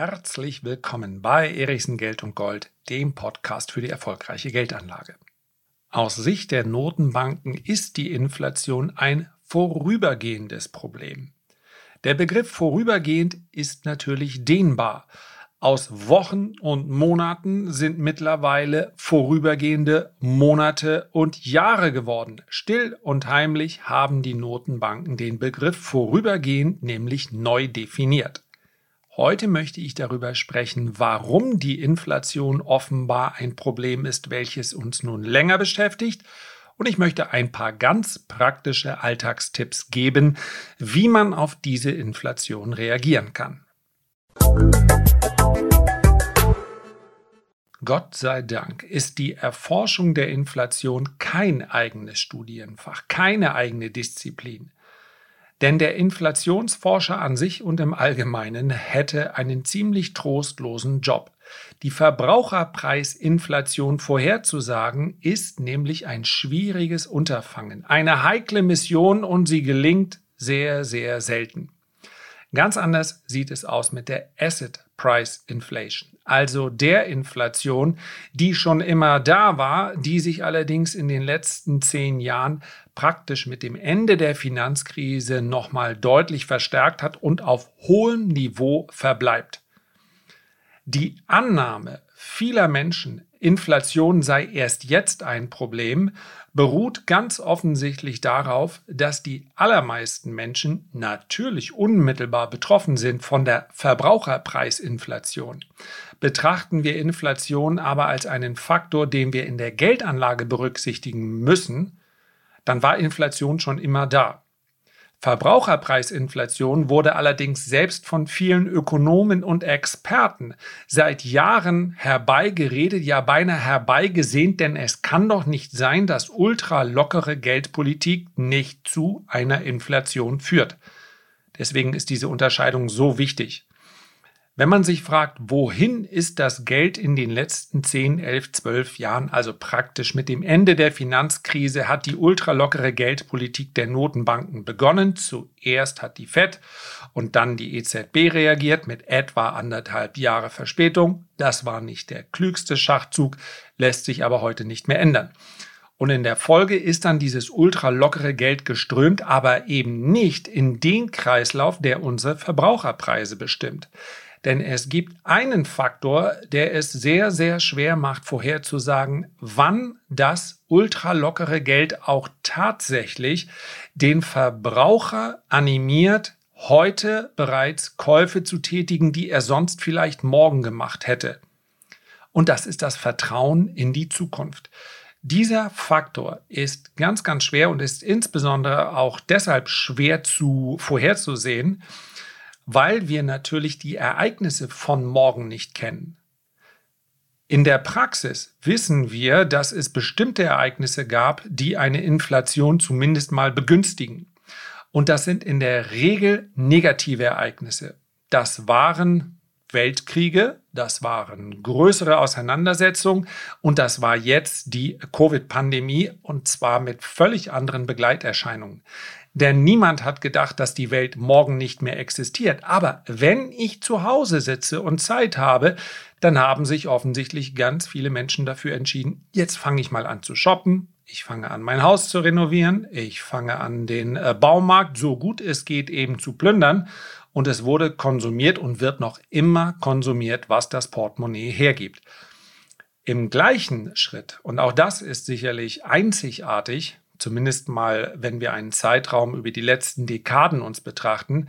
Herzlich willkommen bei Erichsen Geld und Gold, dem Podcast für die erfolgreiche Geldanlage. Aus Sicht der Notenbanken ist die Inflation ein vorübergehendes Problem. Der Begriff vorübergehend ist natürlich dehnbar. Aus Wochen und Monaten sind mittlerweile vorübergehende Monate und Jahre geworden. Still und heimlich haben die Notenbanken den Begriff vorübergehend nämlich neu definiert. Heute möchte ich darüber sprechen, warum die Inflation offenbar ein Problem ist, welches uns nun länger beschäftigt. Und ich möchte ein paar ganz praktische Alltagstipps geben, wie man auf diese Inflation reagieren kann. Gott sei Dank ist die Erforschung der Inflation kein eigenes Studienfach, keine eigene Disziplin. Denn der Inflationsforscher an sich und im Allgemeinen hätte einen ziemlich trostlosen Job. Die Verbraucherpreisinflation vorherzusagen ist nämlich ein schwieriges Unterfangen, eine heikle Mission und sie gelingt sehr, sehr selten. Ganz anders sieht es aus mit der Asset Price Inflation, also der Inflation, die schon immer da war, die sich allerdings in den letzten zehn Jahren praktisch mit dem Ende der Finanzkrise nochmal deutlich verstärkt hat und auf hohem Niveau verbleibt. Die Annahme vieler Menschen, Inflation sei erst jetzt ein Problem, beruht ganz offensichtlich darauf, dass die allermeisten Menschen natürlich unmittelbar betroffen sind von der Verbraucherpreisinflation. Betrachten wir Inflation aber als einen Faktor, den wir in der Geldanlage berücksichtigen müssen, dann war Inflation schon immer da. Verbraucherpreisinflation wurde allerdings selbst von vielen Ökonomen und Experten seit Jahren herbeigeredet, ja beinahe herbeigesehnt, denn es kann doch nicht sein, dass ultralockere Geldpolitik nicht zu einer Inflation führt. Deswegen ist diese Unterscheidung so wichtig. Wenn man sich fragt, wohin ist das Geld in den letzten 10, 11, 12 Jahren, also praktisch mit dem Ende der Finanzkrise, hat die ultralockere Geldpolitik der Notenbanken begonnen. Zuerst hat die Fed und dann die EZB reagiert mit etwa anderthalb Jahre Verspätung. Das war nicht der klügste Schachzug, lässt sich aber heute nicht mehr ändern. Und in der Folge ist dann dieses ultralockere Geld geströmt, aber eben nicht in den Kreislauf, der unsere Verbraucherpreise bestimmt. Denn es gibt einen Faktor, der es sehr, sehr schwer macht, vorherzusagen, wann das ultralockere Geld auch tatsächlich den Verbraucher animiert, heute bereits Käufe zu tätigen, die er sonst vielleicht morgen gemacht hätte. Und das ist das Vertrauen in die Zukunft. Dieser Faktor ist ganz, ganz schwer und ist insbesondere auch deshalb schwer zu vorherzusehen, weil wir natürlich die Ereignisse von morgen nicht kennen. In der Praxis wissen wir, dass es bestimmte Ereignisse gab, die eine Inflation zumindest mal begünstigen. Und das sind in der Regel negative Ereignisse. Das waren Weltkriege, das waren größere Auseinandersetzungen und das war jetzt die Covid-Pandemie und zwar mit völlig anderen Begleiterscheinungen. Denn niemand hat gedacht, dass die Welt morgen nicht mehr existiert. Aber wenn ich zu Hause sitze und Zeit habe, dann haben sich offensichtlich ganz viele Menschen dafür entschieden, jetzt fange ich mal an zu shoppen, ich fange an, mein Haus zu renovieren, ich fange an, den äh, Baumarkt so gut es geht eben zu plündern. Und es wurde konsumiert und wird noch immer konsumiert, was das Portemonnaie hergibt. Im gleichen Schritt, und auch das ist sicherlich einzigartig, zumindest mal, wenn wir einen Zeitraum über die letzten Dekaden uns betrachten,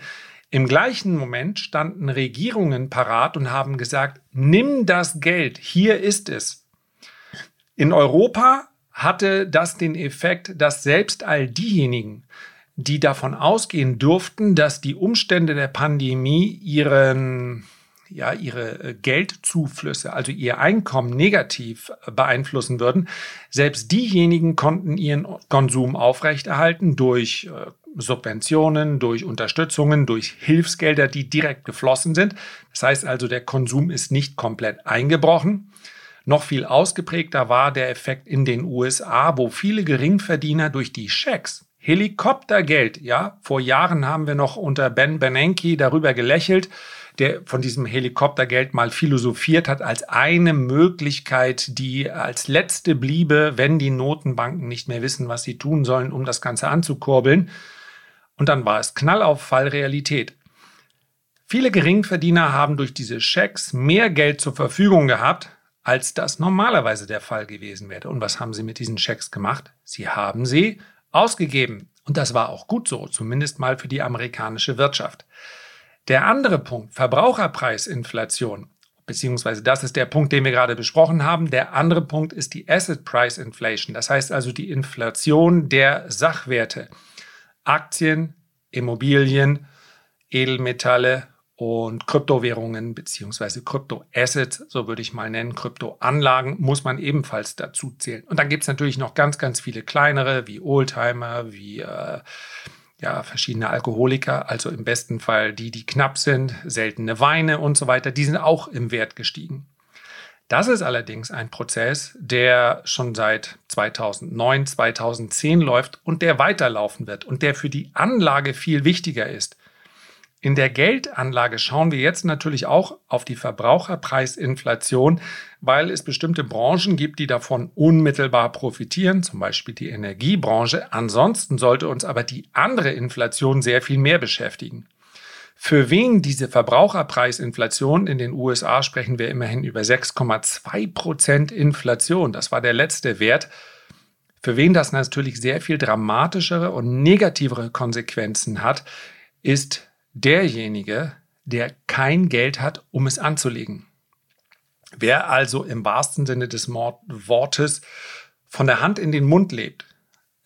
im gleichen Moment standen Regierungen parat und haben gesagt, nimm das Geld, hier ist es. In Europa hatte das den Effekt, dass selbst all diejenigen, die davon ausgehen durften, dass die Umstände der Pandemie ihren ja, ihre äh, Geldzuflüsse, also ihr Einkommen negativ beeinflussen würden. Selbst diejenigen konnten ihren Konsum aufrechterhalten durch äh, Subventionen, durch Unterstützungen, durch Hilfsgelder, die direkt geflossen sind. Das heißt also, der Konsum ist nicht komplett eingebrochen. Noch viel ausgeprägter war der Effekt in den USA, wo viele Geringverdiener durch die Schecks Helikoptergeld, ja, vor Jahren haben wir noch unter Ben Bernanke darüber gelächelt, der von diesem Helikoptergeld mal philosophiert hat als eine Möglichkeit, die als letzte bliebe, wenn die Notenbanken nicht mehr wissen, was sie tun sollen, um das Ganze anzukurbeln. Und dann war es Knallauffall Realität. Viele Geringverdiener haben durch diese Schecks mehr Geld zur Verfügung gehabt, als das normalerweise der Fall gewesen wäre. Und was haben sie mit diesen Schecks gemacht? Sie haben sie ausgegeben. Und das war auch gut so, zumindest mal für die amerikanische Wirtschaft. Der andere Punkt, Verbraucherpreisinflation, beziehungsweise das ist der Punkt, den wir gerade besprochen haben. Der andere Punkt ist die Asset Price Inflation, das heißt also die Inflation der Sachwerte. Aktien, Immobilien, Edelmetalle und Kryptowährungen beziehungsweise Kryptoassets, so würde ich mal nennen, Kryptoanlagen, muss man ebenfalls dazu zählen. Und dann gibt es natürlich noch ganz, ganz viele kleinere, wie Oldtimer, wie äh, ja, verschiedene Alkoholiker, also im besten Fall die, die knapp sind, seltene Weine und so weiter, die sind auch im Wert gestiegen. Das ist allerdings ein Prozess, der schon seit 2009, 2010 läuft und der weiterlaufen wird und der für die Anlage viel wichtiger ist. In der Geldanlage schauen wir jetzt natürlich auch auf die Verbraucherpreisinflation, weil es bestimmte Branchen gibt, die davon unmittelbar profitieren, zum Beispiel die Energiebranche. Ansonsten sollte uns aber die andere Inflation sehr viel mehr beschäftigen. Für wen diese Verbraucherpreisinflation in den USA sprechen wir immerhin über 6,2 Prozent Inflation. Das war der letzte Wert. Für wen das natürlich sehr viel dramatischere und negativere Konsequenzen hat, ist derjenige, der kein Geld hat, um es anzulegen. Wer also im wahrsten Sinne des Wortes von der Hand in den Mund lebt,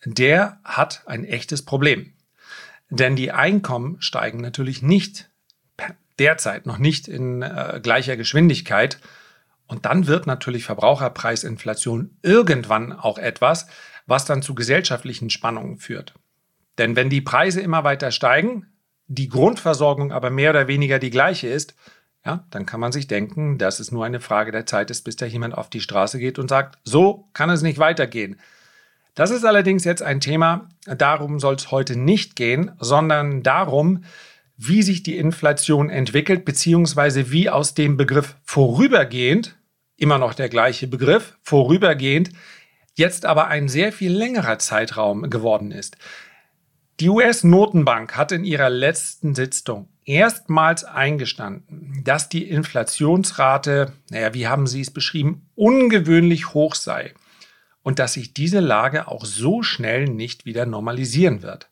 der hat ein echtes Problem. Denn die Einkommen steigen natürlich nicht derzeit noch nicht in äh, gleicher Geschwindigkeit. Und dann wird natürlich Verbraucherpreisinflation irgendwann auch etwas, was dann zu gesellschaftlichen Spannungen führt. Denn wenn die Preise immer weiter steigen, die Grundversorgung aber mehr oder weniger die gleiche ist, ja, dann kann man sich denken, dass es nur eine Frage der Zeit ist, bis da jemand auf die Straße geht und sagt, so kann es nicht weitergehen. Das ist allerdings jetzt ein Thema, darum soll es heute nicht gehen, sondern darum, wie sich die Inflation entwickelt, beziehungsweise wie aus dem Begriff vorübergehend, immer noch der gleiche Begriff, vorübergehend, jetzt aber ein sehr viel längerer Zeitraum geworden ist. Die US-Notenbank hat in ihrer letzten Sitzung erstmals eingestanden, dass die Inflationsrate, naja, wie haben Sie es beschrieben, ungewöhnlich hoch sei und dass sich diese Lage auch so schnell nicht wieder normalisieren wird.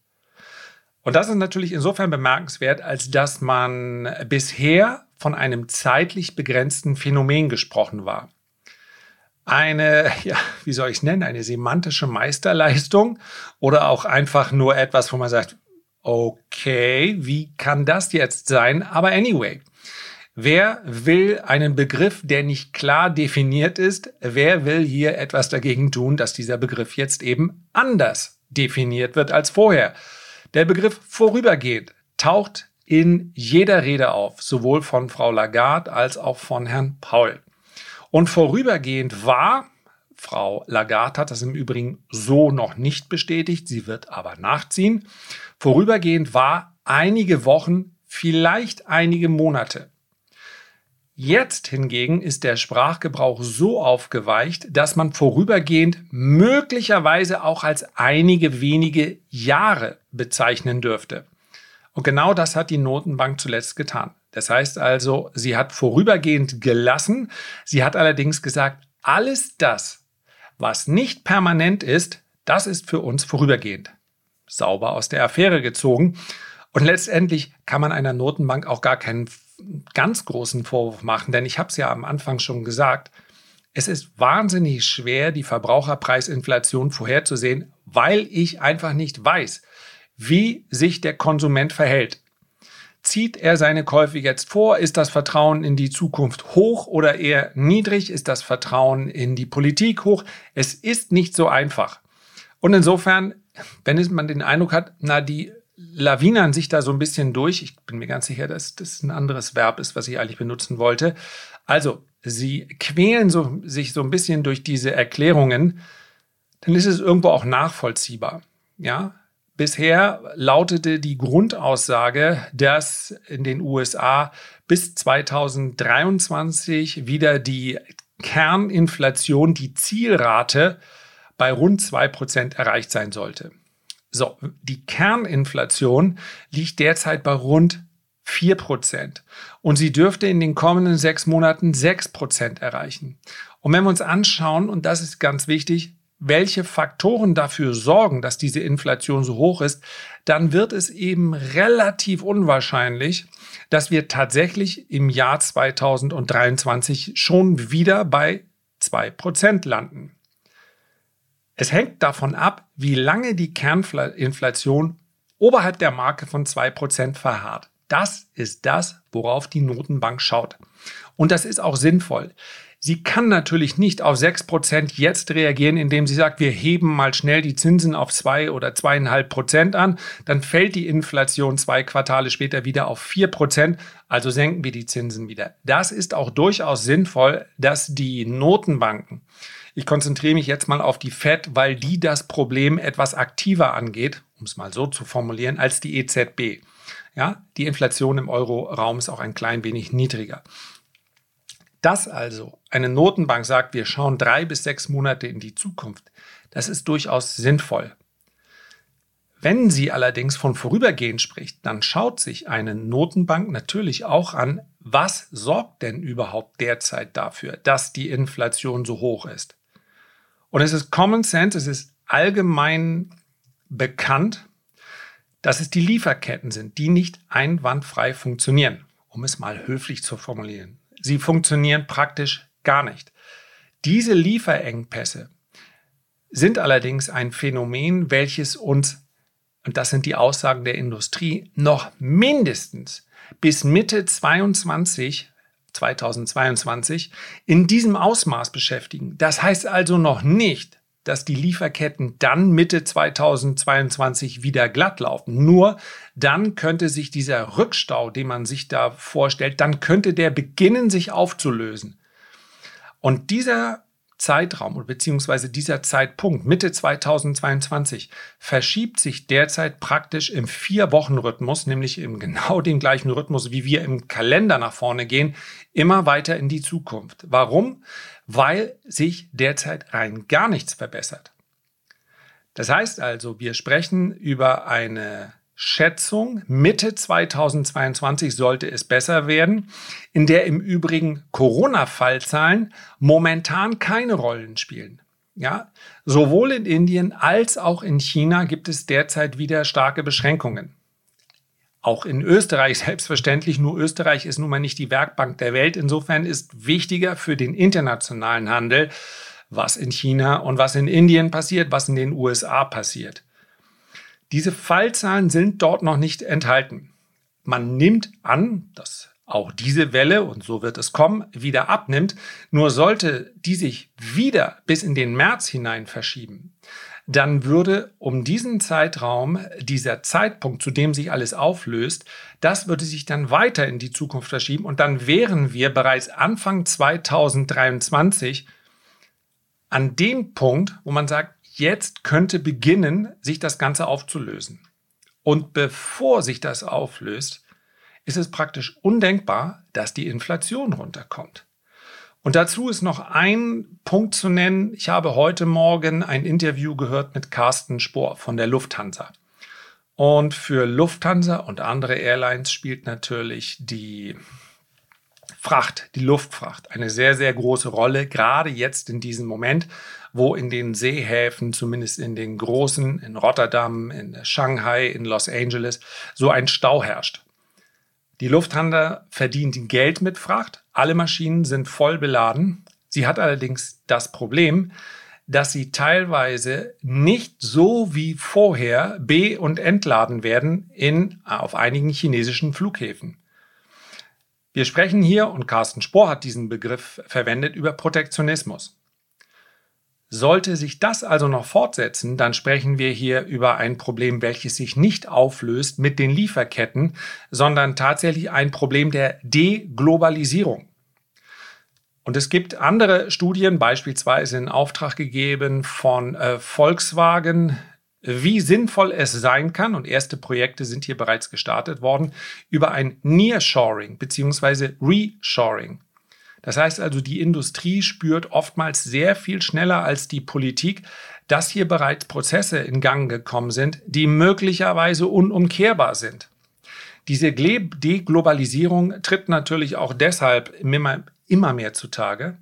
Und das ist natürlich insofern bemerkenswert, als dass man bisher von einem zeitlich begrenzten Phänomen gesprochen war eine, ja, wie soll ich es nennen, eine semantische Meisterleistung oder auch einfach nur etwas, wo man sagt, okay, wie kann das jetzt sein? Aber anyway, wer will einen Begriff, der nicht klar definiert ist, wer will hier etwas dagegen tun, dass dieser Begriff jetzt eben anders definiert wird als vorher? Der Begriff vorübergehend taucht in jeder Rede auf, sowohl von Frau Lagarde als auch von Herrn Paul. Und vorübergehend war, Frau Lagarde hat das im Übrigen so noch nicht bestätigt, sie wird aber nachziehen, vorübergehend war einige Wochen, vielleicht einige Monate. Jetzt hingegen ist der Sprachgebrauch so aufgeweicht, dass man vorübergehend möglicherweise auch als einige wenige Jahre bezeichnen dürfte. Und genau das hat die Notenbank zuletzt getan. Das heißt also, sie hat vorübergehend gelassen. Sie hat allerdings gesagt, alles das, was nicht permanent ist, das ist für uns vorübergehend. Sauber aus der Affäre gezogen. Und letztendlich kann man einer Notenbank auch gar keinen ganz großen Vorwurf machen, denn ich habe es ja am Anfang schon gesagt, es ist wahnsinnig schwer, die Verbraucherpreisinflation vorherzusehen, weil ich einfach nicht weiß, wie sich der Konsument verhält. Zieht er seine Käufe jetzt vor? Ist das Vertrauen in die Zukunft hoch oder eher niedrig? Ist das Vertrauen in die Politik hoch? Es ist nicht so einfach. Und insofern, wenn man den Eindruck hat, na, die lawinern sich da so ein bisschen durch. Ich bin mir ganz sicher, dass das ein anderes Verb ist, was ich eigentlich benutzen wollte. Also, sie quälen so, sich so ein bisschen durch diese Erklärungen. Dann ist es irgendwo auch nachvollziehbar. Ja, Bisher lautete die Grundaussage, dass in den USA bis 2023 wieder die Kerninflation, die Zielrate bei rund 2% erreicht sein sollte. So, die Kerninflation liegt derzeit bei rund 4% und sie dürfte in den kommenden sechs Monaten 6% erreichen. Und wenn wir uns anschauen, und das ist ganz wichtig, welche Faktoren dafür sorgen, dass diese Inflation so hoch ist, dann wird es eben relativ unwahrscheinlich, dass wir tatsächlich im Jahr 2023 schon wieder bei 2% landen. Es hängt davon ab, wie lange die Kerninflation oberhalb der Marke von 2% verharrt. Das ist das, worauf die Notenbank schaut. Und das ist auch sinnvoll. Sie kann natürlich nicht auf 6% jetzt reagieren, indem sie sagt, wir heben mal schnell die Zinsen auf 2 oder 2,5% an. Dann fällt die Inflation zwei Quartale später wieder auf 4%. Also senken wir die Zinsen wieder. Das ist auch durchaus sinnvoll, dass die Notenbanken, ich konzentriere mich jetzt mal auf die Fed, weil die das Problem etwas aktiver angeht, um es mal so zu formulieren, als die EZB. Ja, die Inflation im Euro-Raum ist auch ein klein wenig niedriger. Dass also eine Notenbank sagt, wir schauen drei bis sechs Monate in die Zukunft, das ist durchaus sinnvoll. Wenn sie allerdings von vorübergehend spricht, dann schaut sich eine Notenbank natürlich auch an, was sorgt denn überhaupt derzeit dafür, dass die Inflation so hoch ist. Und es ist Common Sense, es ist allgemein bekannt, dass es die Lieferketten sind, die nicht einwandfrei funktionieren, um es mal höflich zu formulieren. Sie funktionieren praktisch gar nicht. Diese Lieferengpässe sind allerdings ein Phänomen, welches uns, und das sind die Aussagen der Industrie, noch mindestens bis Mitte 22, 2022 in diesem Ausmaß beschäftigen. Das heißt also noch nicht, dass die Lieferketten dann Mitte 2022 wieder glatt laufen. Nur dann könnte sich dieser Rückstau, den man sich da vorstellt, dann könnte der beginnen, sich aufzulösen. Und dieser Zeitraum beziehungsweise dieser Zeitpunkt Mitte 2022 verschiebt sich derzeit praktisch im Vier-Wochen-Rhythmus, nämlich im genau dem gleichen Rhythmus, wie wir im Kalender nach vorne gehen, immer weiter in die Zukunft. Warum? weil sich derzeit rein gar nichts verbessert. Das heißt also, wir sprechen über eine Schätzung, Mitte 2022 sollte es besser werden, in der im Übrigen Corona-Fallzahlen momentan keine Rollen spielen. Ja, sowohl in Indien als auch in China gibt es derzeit wieder starke Beschränkungen. Auch in Österreich selbstverständlich, nur Österreich ist nun mal nicht die Werkbank der Welt. Insofern ist wichtiger für den internationalen Handel, was in China und was in Indien passiert, was in den USA passiert. Diese Fallzahlen sind dort noch nicht enthalten. Man nimmt an, dass auch diese Welle, und so wird es kommen, wieder abnimmt. Nur sollte die sich wieder bis in den März hinein verschieben, dann würde um diesen Zeitraum dieser Zeitpunkt, zu dem sich alles auflöst, das würde sich dann weiter in die Zukunft verschieben und dann wären wir bereits Anfang 2023 an dem Punkt, wo man sagt, jetzt könnte beginnen, sich das Ganze aufzulösen. Und bevor sich das auflöst, ist es praktisch undenkbar, dass die Inflation runterkommt. Und dazu ist noch ein Punkt zu nennen. Ich habe heute Morgen ein Interview gehört mit Carsten Spohr von der Lufthansa. Und für Lufthansa und andere Airlines spielt natürlich die Fracht, die Luftfracht, eine sehr, sehr große Rolle, gerade jetzt in diesem Moment, wo in den Seehäfen, zumindest in den großen, in Rotterdam, in Shanghai, in Los Angeles, so ein Stau herrscht. Die Lufthansa verdient Geld mit Fracht. Alle Maschinen sind voll beladen. Sie hat allerdings das Problem, dass sie teilweise nicht so wie vorher be- und entladen werden in, auf einigen chinesischen Flughäfen. Wir sprechen hier, und Carsten Spohr hat diesen Begriff verwendet, über Protektionismus. Sollte sich das also noch fortsetzen, dann sprechen wir hier über ein Problem, welches sich nicht auflöst mit den Lieferketten, sondern tatsächlich ein Problem der Deglobalisierung. Und es gibt andere Studien, beispielsweise in Auftrag gegeben von äh, Volkswagen, wie sinnvoll es sein kann, und erste Projekte sind hier bereits gestartet worden, über ein Nearshoring bzw. Reshoring. Das heißt also, die Industrie spürt oftmals sehr viel schneller als die Politik, dass hier bereits Prozesse in Gang gekommen sind, die möglicherweise unumkehrbar sind. Diese Deglobalisierung tritt natürlich auch deshalb immer, immer mehr zutage,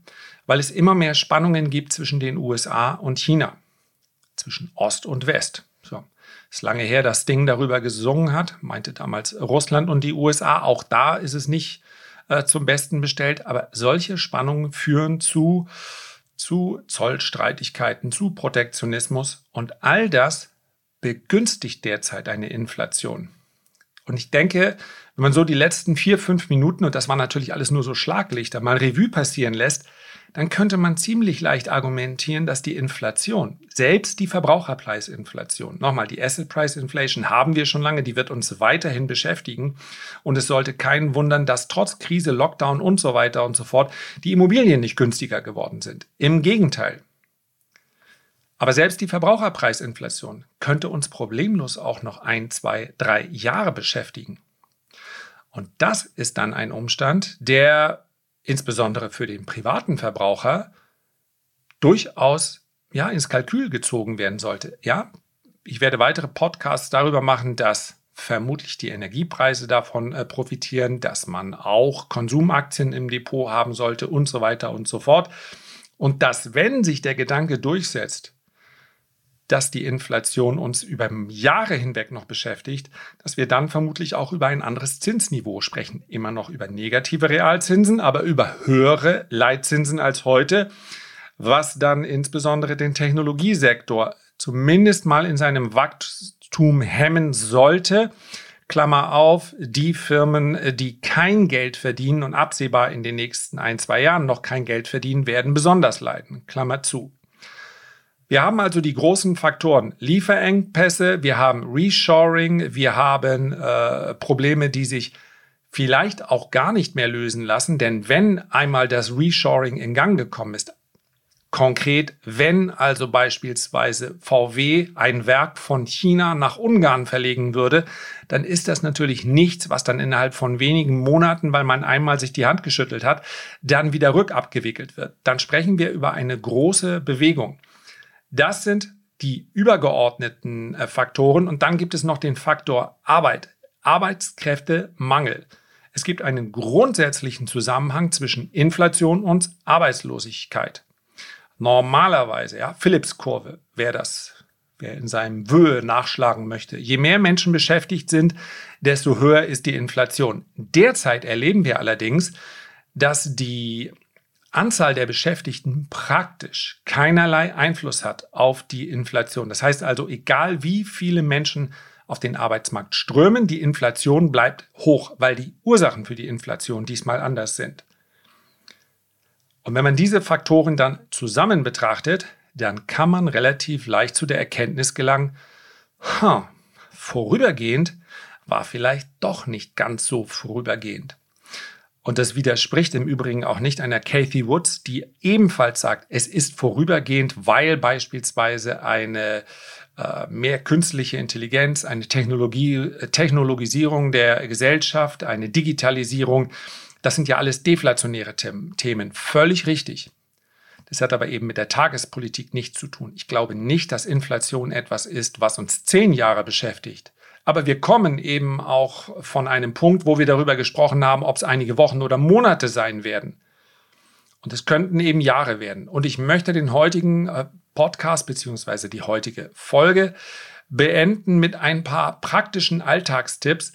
weil es immer mehr Spannungen gibt zwischen den USA und China, zwischen Ost und West. So. Ist lange her, dass Ding darüber gesungen hat, meinte damals Russland und die USA. Auch da ist es nicht äh, zum Besten bestellt, aber solche Spannungen führen zu, zu Zollstreitigkeiten, zu Protektionismus und all das begünstigt derzeit eine Inflation. Und ich denke, wenn man so die letzten vier, fünf Minuten, und das war natürlich alles nur so Schlaglichter, mal Revue passieren lässt, dann könnte man ziemlich leicht argumentieren, dass die Inflation, selbst die Verbraucherpreisinflation, nochmal, die Asset Price Inflation haben wir schon lange, die wird uns weiterhin beschäftigen. Und es sollte keinen wundern, dass trotz Krise, Lockdown und so weiter und so fort die Immobilien nicht günstiger geworden sind. Im Gegenteil. Aber selbst die Verbraucherpreisinflation könnte uns problemlos auch noch ein, zwei, drei Jahre beschäftigen. Und das ist dann ein Umstand, der insbesondere für den privaten Verbraucher durchaus ja, ins Kalkül gezogen werden sollte. Ja, ich werde weitere Podcasts darüber machen, dass vermutlich die Energiepreise davon äh, profitieren, dass man auch Konsumaktien im Depot haben sollte und so weiter und so fort. Und dass, wenn sich der Gedanke durchsetzt, dass die Inflation uns über Jahre hinweg noch beschäftigt, dass wir dann vermutlich auch über ein anderes Zinsniveau sprechen. Immer noch über negative Realzinsen, aber über höhere Leitzinsen als heute, was dann insbesondere den Technologiesektor zumindest mal in seinem Wachstum hemmen sollte. Klammer auf, die Firmen, die kein Geld verdienen und absehbar in den nächsten ein, zwei Jahren noch kein Geld verdienen, werden besonders leiden. Klammer zu. Wir haben also die großen Faktoren Lieferengpässe, wir haben Reshoring, wir haben äh, Probleme, die sich vielleicht auch gar nicht mehr lösen lassen, denn wenn einmal das Reshoring in Gang gekommen ist, konkret, wenn also beispielsweise VW ein Werk von China nach Ungarn verlegen würde, dann ist das natürlich nichts, was dann innerhalb von wenigen Monaten, weil man einmal sich die Hand geschüttelt hat, dann wieder rückabgewickelt wird. Dann sprechen wir über eine große Bewegung. Das sind die übergeordneten äh, Faktoren. Und dann gibt es noch den Faktor Arbeit, Arbeitskräftemangel. Es gibt einen grundsätzlichen Zusammenhang zwischen Inflation und Arbeitslosigkeit. Normalerweise, ja, Phillips-Kurve, wer das, wer in seinem Wöhe nachschlagen möchte. Je mehr Menschen beschäftigt sind, desto höher ist die Inflation. Derzeit erleben wir allerdings, dass die Anzahl der Beschäftigten praktisch keinerlei Einfluss hat auf die Inflation. Das heißt also, egal wie viele Menschen auf den Arbeitsmarkt strömen, die Inflation bleibt hoch, weil die Ursachen für die Inflation diesmal anders sind. Und wenn man diese Faktoren dann zusammen betrachtet, dann kann man relativ leicht zu der Erkenntnis gelangen, huh, vorübergehend war vielleicht doch nicht ganz so vorübergehend. Und das widerspricht im Übrigen auch nicht einer Kathy Woods, die ebenfalls sagt, es ist vorübergehend, weil beispielsweise eine äh, mehr künstliche Intelligenz, eine Technologie, äh, Technologisierung der Gesellschaft, eine Digitalisierung, das sind ja alles deflationäre Themen. Völlig richtig. Das hat aber eben mit der Tagespolitik nichts zu tun. Ich glaube nicht, dass Inflation etwas ist, was uns zehn Jahre beschäftigt. Aber wir kommen eben auch von einem Punkt, wo wir darüber gesprochen haben, ob es einige Wochen oder Monate sein werden. Und es könnten eben Jahre werden. Und ich möchte den heutigen äh, Podcast beziehungsweise die heutige Folge beenden mit ein paar praktischen Alltagstipps,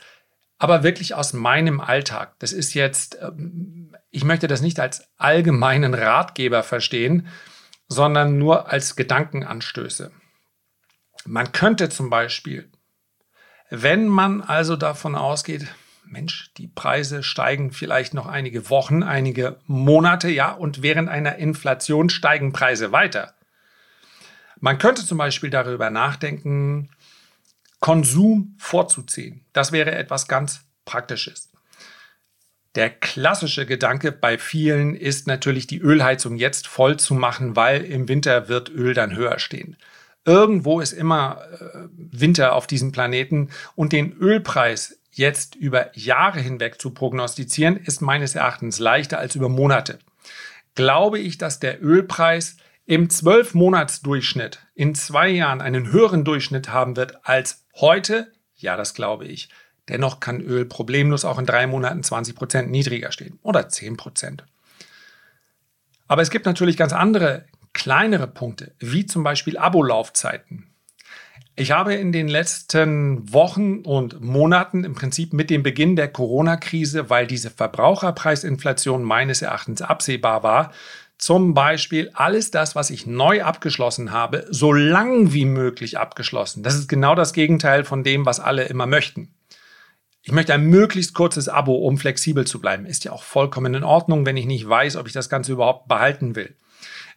aber wirklich aus meinem Alltag. Das ist jetzt, ähm, ich möchte das nicht als allgemeinen Ratgeber verstehen, sondern nur als Gedankenanstöße. Man könnte zum Beispiel wenn man also davon ausgeht, Mensch, die Preise steigen vielleicht noch einige Wochen, einige Monate, ja, und während einer Inflation steigen Preise weiter. Man könnte zum Beispiel darüber nachdenken, Konsum vorzuziehen. Das wäre etwas ganz Praktisches. Der klassische Gedanke bei vielen ist natürlich, die Ölheizung jetzt voll zu machen, weil im Winter wird Öl dann höher stehen. Irgendwo ist immer äh, Winter auf diesem Planeten und den Ölpreis jetzt über Jahre hinweg zu prognostizieren, ist meines Erachtens leichter als über Monate. Glaube ich, dass der Ölpreis im Zwölfmonatsdurchschnitt in zwei Jahren einen höheren Durchschnitt haben wird als heute? Ja, das glaube ich. Dennoch kann Öl problemlos auch in drei Monaten 20 Prozent niedriger stehen oder 10 Prozent. Aber es gibt natürlich ganz andere, kleinere Punkte, wie zum Beispiel Abolaufzeiten. Ich habe in den letzten Wochen und Monaten im Prinzip mit dem Beginn der Corona-Krise, weil diese Verbraucherpreisinflation meines Erachtens absehbar war, zum Beispiel alles das, was ich neu abgeschlossen habe, so lang wie möglich abgeschlossen. Das ist genau das Gegenteil von dem, was alle immer möchten. Ich möchte ein möglichst kurzes Abo, um flexibel zu bleiben. Ist ja auch vollkommen in Ordnung, wenn ich nicht weiß, ob ich das Ganze überhaupt behalten will.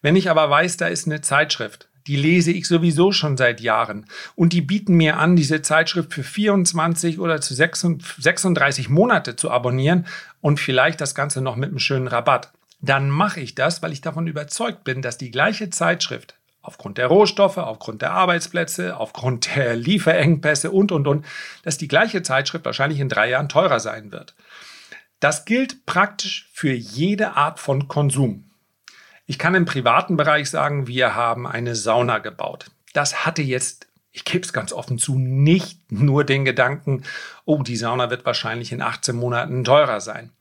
Wenn ich aber weiß, da ist eine Zeitschrift, die lese ich sowieso schon seit Jahren und die bieten mir an, diese Zeitschrift für 24 oder zu 36 Monate zu abonnieren und vielleicht das Ganze noch mit einem schönen Rabatt. Dann mache ich das, weil ich davon überzeugt bin, dass die gleiche Zeitschrift aufgrund der Rohstoffe, aufgrund der Arbeitsplätze, aufgrund der Lieferengpässe und, und, und, dass die gleiche Zeitschrift wahrscheinlich in drei Jahren teurer sein wird. Das gilt praktisch für jede Art von Konsum. Ich kann im privaten Bereich sagen, wir haben eine Sauna gebaut. Das hatte jetzt, ich gebe es ganz offen zu, nicht nur den Gedanken, oh, die Sauna wird wahrscheinlich in 18 Monaten teurer sein.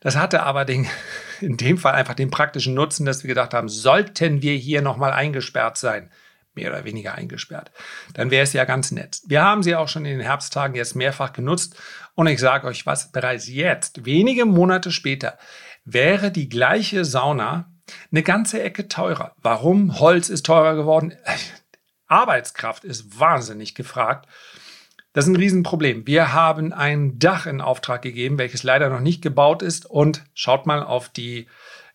Das hatte aber den, in dem Fall einfach den praktischen Nutzen, dass wir gedacht haben, sollten wir hier nochmal eingesperrt sein, mehr oder weniger eingesperrt, dann wäre es ja ganz nett. Wir haben sie auch schon in den Herbsttagen jetzt mehrfach genutzt und ich sage euch was, bereits jetzt, wenige Monate später, wäre die gleiche Sauna eine ganze Ecke teurer. Warum? Holz ist teurer geworden. Arbeitskraft ist wahnsinnig gefragt. Das ist ein Riesenproblem. Wir haben ein Dach in Auftrag gegeben, welches leider noch nicht gebaut ist. Und schaut mal auf die,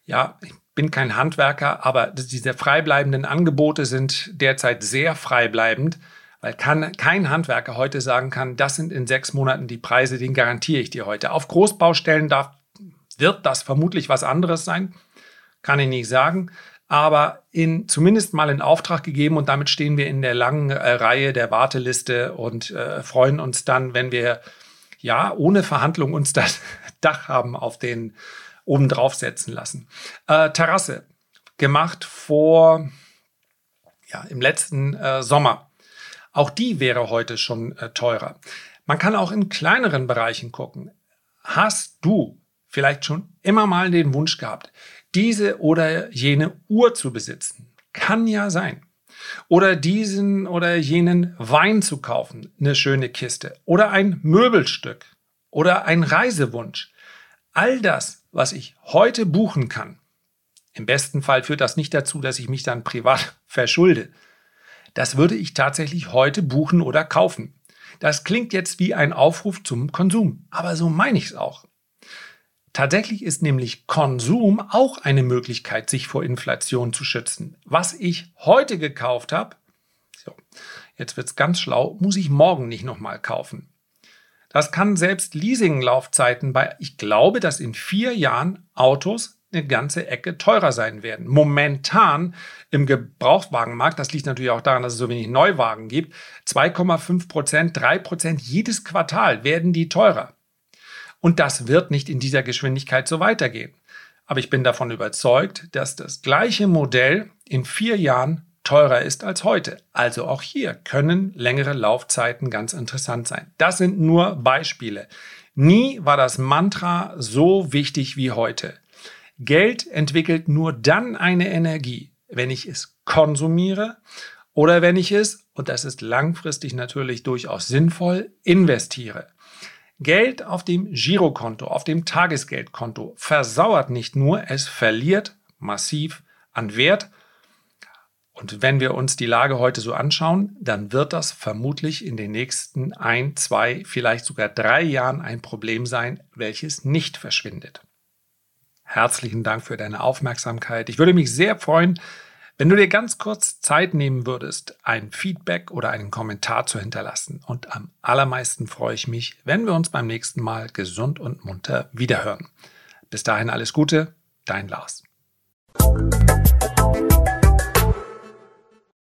ja, ich bin kein Handwerker, aber diese freibleibenden Angebote sind derzeit sehr freibleibend, weil kann, kein Handwerker heute sagen kann, das sind in sechs Monaten die Preise, den garantiere ich dir heute. Auf Großbaustellen darf, wird das vermutlich was anderes sein, kann ich nicht sagen aber in, zumindest mal in Auftrag gegeben und damit stehen wir in der langen äh, Reihe der Warteliste und äh, freuen uns dann, wenn wir ja ohne Verhandlung uns das Dach haben auf den oben drauf setzen lassen. Äh, Terrasse gemacht vor ja im letzten äh, Sommer. Auch die wäre heute schon äh, teurer. Man kann auch in kleineren Bereichen gucken. Hast du vielleicht schon immer mal den Wunsch gehabt, diese oder jene Uhr zu besitzen. Kann ja sein. Oder diesen oder jenen Wein zu kaufen, eine schöne Kiste. Oder ein Möbelstück. Oder ein Reisewunsch. All das, was ich heute buchen kann. Im besten Fall führt das nicht dazu, dass ich mich dann privat verschulde. Das würde ich tatsächlich heute buchen oder kaufen. Das klingt jetzt wie ein Aufruf zum Konsum, aber so meine ich es auch. Tatsächlich ist nämlich Konsum auch eine Möglichkeit, sich vor Inflation zu schützen. Was ich heute gekauft habe, so, jetzt wird es ganz schlau, muss ich morgen nicht nochmal kaufen. Das kann selbst Leasinglaufzeiten bei, ich glaube, dass in vier Jahren Autos eine ganze Ecke teurer sein werden. Momentan im Gebrauchtwagenmarkt, das liegt natürlich auch daran, dass es so wenig Neuwagen gibt, 2,5 Prozent, 3 Prozent jedes Quartal werden die teurer. Und das wird nicht in dieser Geschwindigkeit so weitergehen. Aber ich bin davon überzeugt, dass das gleiche Modell in vier Jahren teurer ist als heute. Also auch hier können längere Laufzeiten ganz interessant sein. Das sind nur Beispiele. Nie war das Mantra so wichtig wie heute. Geld entwickelt nur dann eine Energie, wenn ich es konsumiere oder wenn ich es, und das ist langfristig natürlich durchaus sinnvoll, investiere. Geld auf dem Girokonto, auf dem Tagesgeldkonto versauert nicht nur, es verliert massiv an Wert. Und wenn wir uns die Lage heute so anschauen, dann wird das vermutlich in den nächsten ein, zwei, vielleicht sogar drei Jahren ein Problem sein, welches nicht verschwindet. Herzlichen Dank für deine Aufmerksamkeit. Ich würde mich sehr freuen, wenn du dir ganz kurz Zeit nehmen würdest, ein Feedback oder einen Kommentar zu hinterlassen. Und am allermeisten freue ich mich, wenn wir uns beim nächsten Mal gesund und munter wiederhören. Bis dahin alles Gute, dein Lars.